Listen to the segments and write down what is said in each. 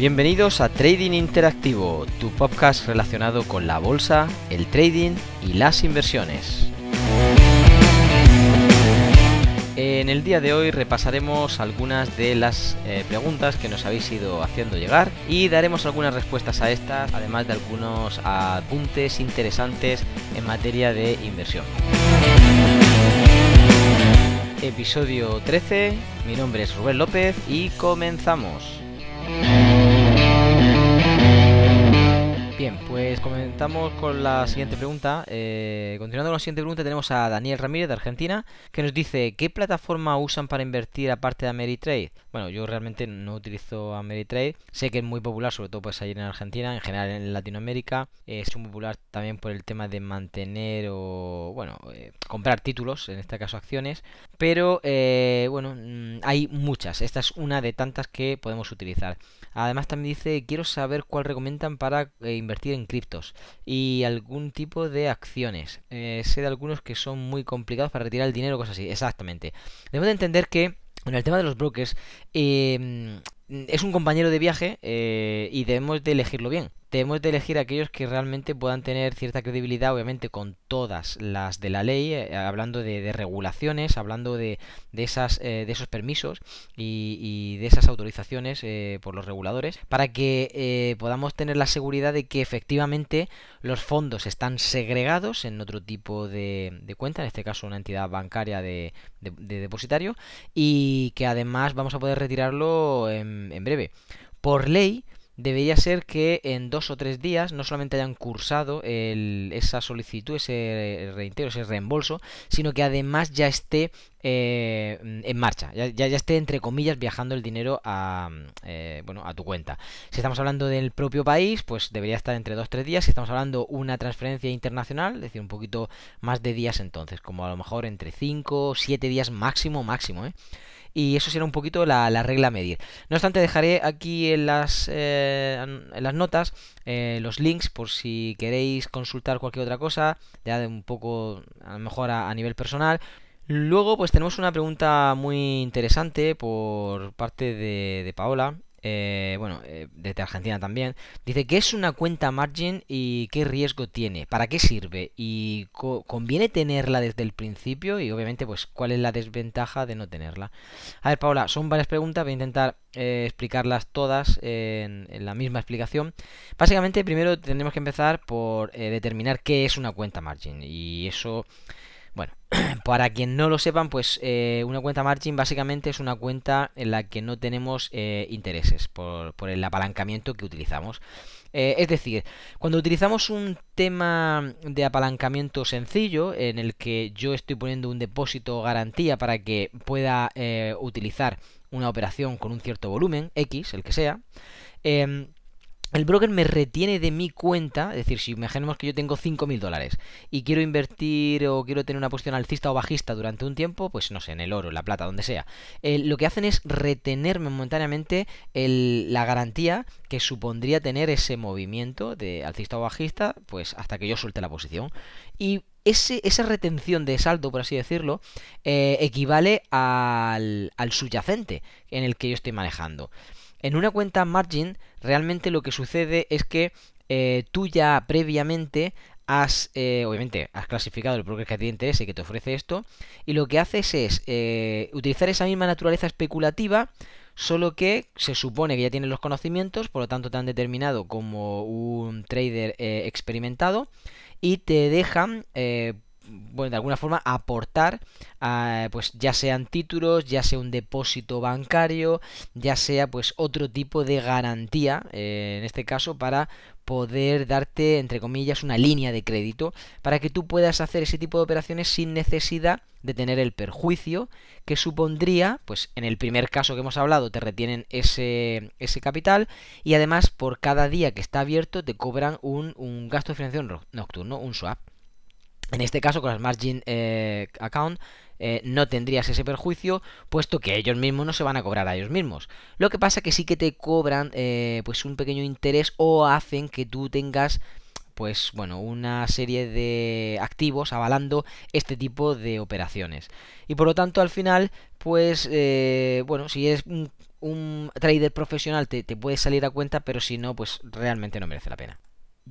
Bienvenidos a Trading Interactivo, tu podcast relacionado con la bolsa, el trading y las inversiones. En el día de hoy repasaremos algunas de las eh, preguntas que nos habéis ido haciendo llegar y daremos algunas respuestas a estas, además de algunos apuntes interesantes en materia de inversión. Episodio 13, mi nombre es Rubén López y comenzamos. Bien, pues comenzamos con la siguiente pregunta. Eh, continuando con la siguiente pregunta, tenemos a Daniel Ramírez de Argentina, que nos dice: ¿Qué plataforma usan para invertir aparte de Ameritrade? Bueno, yo realmente no utilizo Ameritrade. Sé que es muy popular, sobre todo pues ahí en Argentina, en general en Latinoamérica. es muy popular también por el tema de mantener o, bueno, eh, comprar títulos, en este caso acciones. Pero, eh, bueno, mm, hay muchas. Esta es una de tantas que podemos utilizar. Además también dice, quiero saber cuál recomiendan para invertir en criptos y algún tipo de acciones. Eh, sé de algunos que son muy complicados para retirar el dinero, cosas así. Exactamente. Debemos de entender que en el tema de los brokers eh, es un compañero de viaje eh, y debemos de elegirlo bien debemos de elegir aquellos que realmente puedan tener cierta credibilidad, obviamente con todas las de la ley, eh, hablando de, regulaciones, hablando de, esas, eh, de esos permisos y, de esas autorizaciones eh, por los reguladores, para que podamos tener la seguridad de que efectivamente los fondos están segregados en otro tipo de, cuenta, en este caso una entidad bancaria de, depositario, y que además vamos a poder retirarlo en breve. Por ley, debería ser que en dos o tres días no solamente hayan cursado esa solicitud, ese reintegro, ese reembolso, sino que además ya esté eh, en marcha, ya, ya, esté entre comillas viajando el dinero a, eh, bueno, a tu cuenta. Si estamos hablando del propio país, pues debería estar entre dos o tres días. Si estamos hablando una transferencia internacional, es decir, un poquito más de días entonces, como a lo mejor entre 5 o 7 días máximo, máximo, ¿eh? Y eso será un poquito la, regla a medir. No obstante, dejaré aquí en las, eh, en las notas eh, los links por si queréis consultar cualquier otra cosa, ya de un poco, a lo mejor a, nivel personal. Luego, pues tenemos una pregunta muy interesante por parte de, de Paola, eh, bueno, eh, desde Argentina también, dice que es una cuenta margin y qué riesgo tiene, para qué sirve y conviene tenerla desde el principio y obviamente pues cuál es la desventaja de no tenerla. A ver, Paula, son varias preguntas, voy a intentar eh, explicarlas todas en, la misma explicación. Básicamente primero tendremos que empezar por determinar qué es una cuenta margin. Y eso bueno, para quien no lo sepan, pues eh, una cuenta margin básicamente es una cuenta en la que no tenemos eh, intereses por, el apalancamiento que utilizamos. Eh, es decir, cuando utilizamos un tema de apalancamiento sencillo en el que yo estoy poniendo un depósito garantía para que pueda utilizar una operación con un cierto volumen, X, el que sea, em, el broker me retiene de mi cuenta, es decir, si imaginemos que yo tengo 5.000 dólares y quiero invertir o quiero tener una posición alcista o bajista durante un tiempo, pues no sé, en el oro, en la plata, donde sea, eh, lo que hacen es retenerme momentáneamente la garantía que supondría tener ese movimiento de alcista o bajista, pues hasta que yo suelte la posición. Y ese, esa retención de saldo, por así decirlo, eh, equivale al, al subyacente en el que yo estoy manejando. En una cuenta margin, realmente lo que sucede es que eh, tú ya previamente has, eh, obviamente, has clasificado el broker que te interesa y que te ofrece esto, y lo que haces es eh, utilizar esa misma naturaleza especulativa, solo que se supone que ya tienes los conocimientos, por lo tanto te han determinado como un trader experimentado, y te dejan bueno, de alguna forma aportar, pues ya sean títulos, ya sea un depósito bancario, ya sea pues otro tipo de garantía, eh, en este caso para poder darte, entre comillas, una línea de crédito para que tú puedas hacer ese tipo de operaciones sin necesidad de tener el perjuicio que supondría, pues en el primer caso que hemos hablado, te retienen ese, ese capital y además por cada día que está abierto te cobran un, un gasto de financiación nocturno, un swap. En este caso, con las margin eh, account, eh, no tendrías ese perjuicio, puesto que ellos mismos no se van a cobrar a ellos mismos. Lo que pasa que sí que te cobran eh, pues un pequeño interés o hacen que tú tengas pues bueno, una serie de activos avalando este tipo de operaciones. Y por lo tanto, al final, pues bueno, si es un trader profesional te, te salir a cuenta, pero si no, pues realmente no merece la pena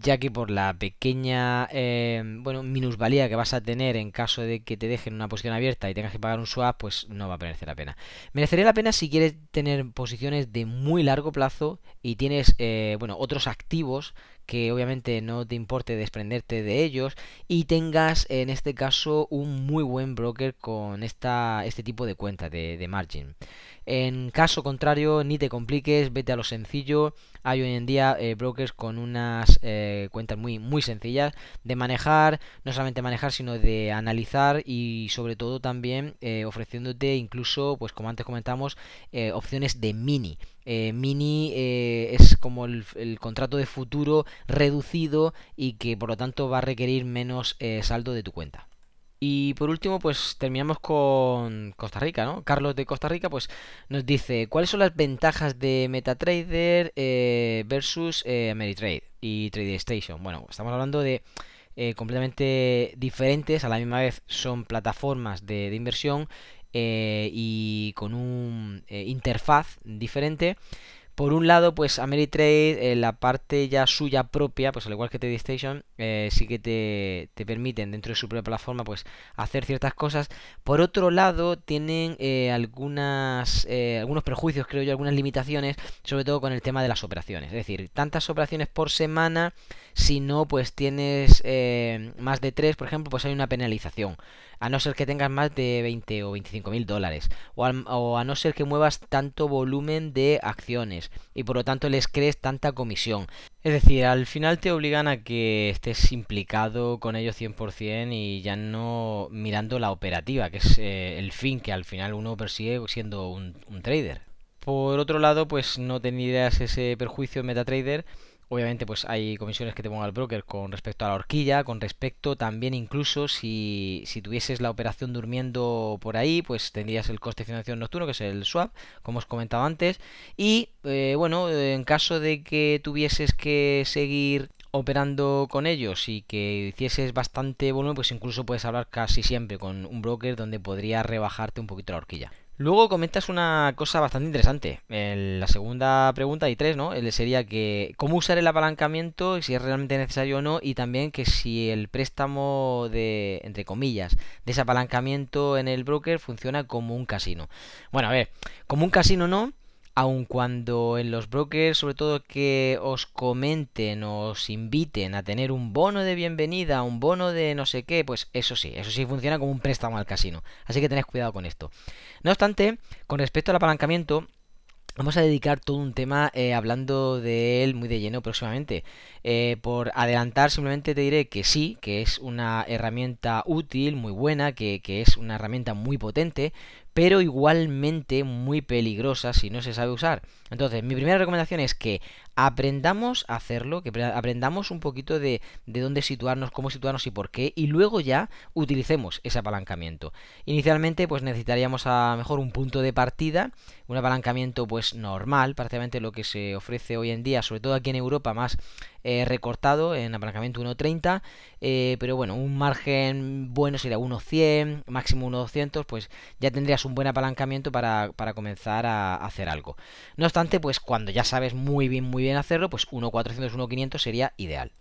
ya que por la pequeña eh, bueno minusvalía que vas a tener en caso de que te dejen una posición abierta y tengas que pagar un swap, pues no va a merecer la pena. Merecería la pena si quieres tener posiciones de muy largo plazo y tienes eh, bueno otros activos que obviamente no te importe desprenderte de ellos y tengas en este caso un muy buen broker con esta, este tipo de cuenta de, de margin. En caso contrario, ni te compliques, vete a lo sencillo. Hay hoy en día eh, brokers con unas eh, cuentas muy, muy sencillas de manejar, no solamente manejar, sino de analizar y sobre todo también eh, ofreciéndote incluso, pues como antes comentamos, opciones de mini. Mini es como el, contrato de futuro reducido y que por lo tanto va a requerir menos saldo de tu cuenta. Y por último, pues terminamos con Costa Rica, ¿no? Carlos de Costa Rica, pues nos dice cuáles son las ventajas de MetaTrader eh, versus eh, Ameritrade y TradeStation. Bueno, estamos hablando de eh, completamente diferentes, a la misma vez son plataformas de inversión y con un interfaz diferente. Por un lado, pues Ameritrade, eh, la parte ya suya propia, pues al igual que TradeStation, eh, sí que te, te, permiten dentro de su propia plataforma, pues hacer ciertas cosas. Por otro lado, tienen eh, algunas, eh, algunos prejuicios, creo yo, algunas limitaciones, sobre todo con el tema de las operaciones. Es decir, tantas operaciones por semana, si no, pues tienes más de tres, por ejemplo, pues hay una penalización a no ser que tengas más de 20 o 25 mil dólares, o, a no ser que muevas tanto volumen de acciones y por lo tanto les crees tanta comisión. Es decir, al final te obligan a que estés implicado con ellos 100% y ya no mirando la operativa, que es eh, el fin que al final uno persigue siendo un, un trader. Por otro lado, pues no tendrías ese perjuicio en MetaTrader Obviamente, pues hay comisiones que te ponga el broker con respecto a la horquilla, con respecto también incluso si, si tuvieses la operación durmiendo por ahí, pues tendrías el coste de financiación nocturno, que es el swap, como os comentaba antes. Y eh, bueno, en caso de que tuvieses que seguir operando con ellos y que hicieses bastante volumen, pues incluso puedes hablar casi siempre con un broker donde podría rebajarte un poquito la horquilla. Luego comentas una cosa bastante interesante. En la segunda pregunta y tres, ¿no? sería que cómo usar el apalancamiento, si es realmente necesario o no, y también que si el préstamo de, entre comillas, de ese apalancamiento en el broker funciona como un casino. Bueno, a ver, como un casino no, aun cuando en los brokers, sobre todo que os comenten, os inviten a tener un bono de bienvenida, un bono de no sé qué, pues eso sí, eso sí funciona como un préstamo al casino. Así que tened cuidado con esto. No obstante, con respecto al apalancamiento, Vamos a dedicar todo un tema eh, hablando de él muy de lleno próximamente. Eh, por adelantar, simplemente te diré que sí, que es una herramienta útil, muy buena, que, que es una herramienta muy potente, pero igualmente muy peligrosa si no se sabe usar. Entonces, mi primera recomendación es que aprendamos a hacerlo, que aprendamos un poquito de, de dónde situarnos, cómo situarnos y por qué, y luego ya utilicemos ese apalancamiento. Inicialmente, pues necesitaríamos a mejor un punto de partida, un apalancamiento pues normal, prácticamente lo que se ofrece hoy en día, sobre todo aquí en Europa, más eh, recortado en apalancamiento 1.30, eh, pero bueno, un margen bueno sería 1.100, máximo 1.200, pues ya tendrías un buen apalancamiento para, para comenzar a hacer algo. No obstante, pues cuando ya sabes muy bien, muy bien hacerlo, pues 1.400, 1.500 sería ideal.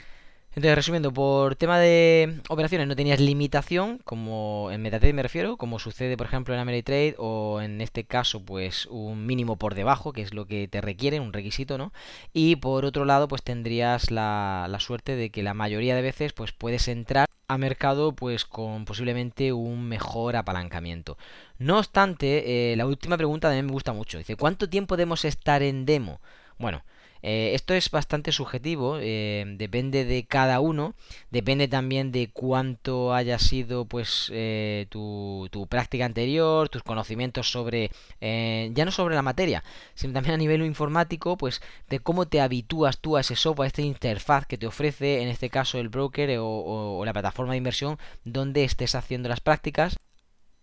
Entonces, resumiendo, por tema de operaciones no tenías limitación, como en MetaTrade me refiero, como sucede por ejemplo en Ameritrade o en este caso pues un mínimo por debajo, que es lo que te requiere, un requisito, ¿no? Y por otro lado pues tendrías la, la suerte de que la mayoría de veces pues puedes entrar a mercado pues con posiblemente un mejor apalancamiento. No obstante, eh, la última pregunta también me gusta mucho. Dice, ¿cuánto tiempo debemos estar en demo? Bueno, eh, esto es bastante subjetivo, eh, depende de cada uno, depende también de cuánto haya sido pues eh, tu, práctica anterior, tus conocimientos sobre, ya no sobre la materia, sino también a nivel informático, pues de cómo te habitúas tú a ese software, a esta interfaz que te ofrece, en este caso el broker o la plataforma de inversión donde estés haciendo las prácticas.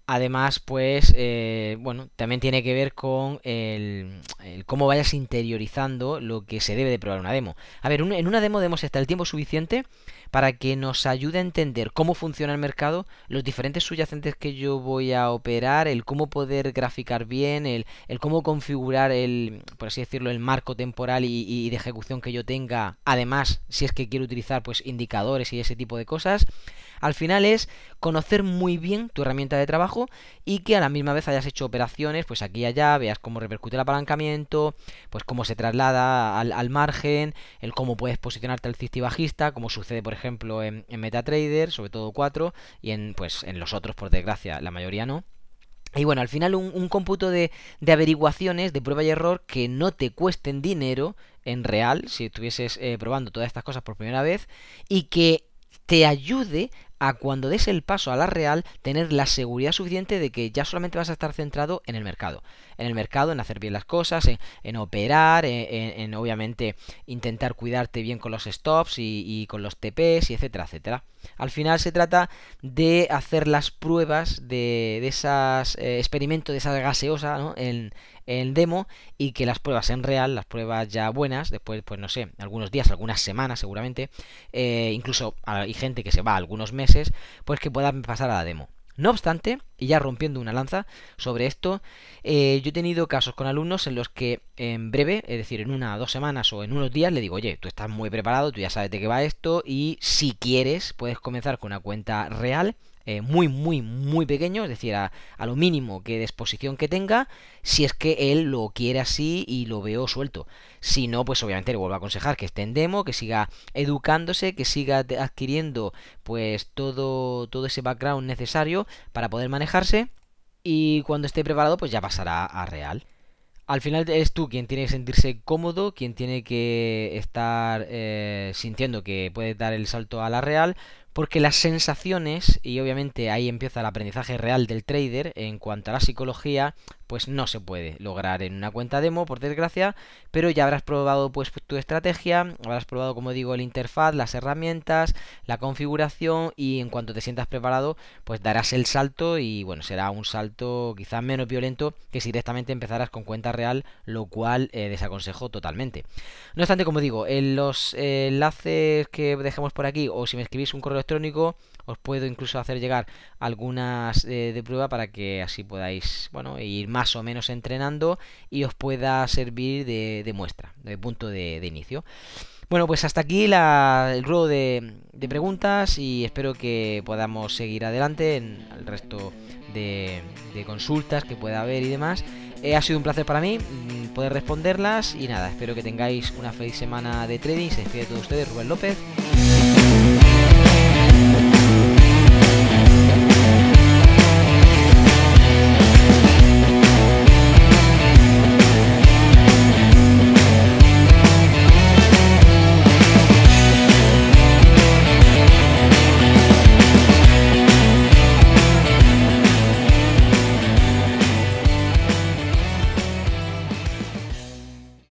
Además, pues, eh, bueno, también tiene que ver con el, cómo vayas interiorizando lo que se debe de probar una demo. A ver, en una demo debemos estar el tiempo suficiente para que nos ayude a entender cómo funciona el mercado, los diferentes subyacentes que yo voy a operar, el cómo poder graficar bien, el, cómo configurar el, por así decirlo, el marco temporal y, y, de ejecución que yo tenga. Además, si es que quiero utilizar pues indicadores y ese tipo de cosas. Al final es conocer muy bien tu herramienta de trabajo y que a la misma vez hayas hecho operaciones, pues aquí y allá, veas cómo repercute el apalancamiento, pues cómo se traslada al, margen, el cómo puedes posicionarte al y bajista, como sucede por ejemplo en, MetaTrader, sobre todo 4, y en, pues, en los otros, por desgracia, la mayoría no. Y bueno, al final un, cómputo de, averiguaciones, de prueba y error, que no te cuesten dinero en real, si estuvieses eh, probando todas estas cosas por primera vez, y que te ayude a cuando des el paso a la real tener la seguridad suficiente de que ya solamente vas a estar centrado en el mercado. En el mercado, en hacer bien las cosas, en, operar, en, obviamente intentar cuidarte bien con los stops y, con los TPs y etcétera, etcétera. Al final se trata de hacer las pruebas de, de esas eh, de esa gaseosa ¿no? en, en demo y que las pruebas en real, las pruebas ya buenas, después, pues no sé, algunos días, algunas semanas seguramente, eh, incluso hay gente que se va algunos meses, pues que puedan pasar a la demo. No obstante, y ya rompiendo una lanza sobre esto, eh, yo he tenido casos con alumnos en los que en breve, es decir, en una dos semanas o en unos días, le digo, oye, tú estás muy preparado, tú ya sabes de qué va esto, y si quieres, puedes comenzar con una cuenta real eh, muy, muy, muy pequeño, es decir, a, lo mínimo que de exposición que tenga, si es que él lo quiere así y lo veo suelto. Si no, pues obviamente le vuelvo a aconsejar que esté en demo, que siga educándose, que siga adquiriendo pues todo, todo ese background necesario para poder manejarse y cuando esté preparado pues ya pasará a real. Al final eres tú quien tiene que sentirse cómodo, quien tiene que estar eh, sintiendo que puede dar el salto a la real, porque las sensaciones, y obviamente ahí empieza el aprendizaje real del trader en cuanto a la psicología, pues no se puede lograr en una cuenta demo, por desgracia, pero ya habrás probado pues tu estrategia, habrás probado, como digo, el interfaz, las herramientas, la configuración y en cuanto te sientas preparado, pues darás el salto y bueno, será un salto quizás menos violento que si directamente empezarás con cuenta real, lo cual eh, desaconsejo totalmente. No obstante, como digo, en los enlaces que dejemos por aquí o si me escribís un correo electrónico, os puedo incluso hacer llegar algunas eh, de prueba para que así podáis bueno ir más o menos entrenando y os pueda servir de, muestra de punto de, inicio bueno pues hasta aquí el ruedo de, preguntas y espero que podamos seguir adelante en el resto de, consultas que pueda haber y demás eh, ha sido un placer para mí mm, poder responderlas y nada, espero que tengáis una feliz semana de trading. Se despide de todos ustedes, Rubén López.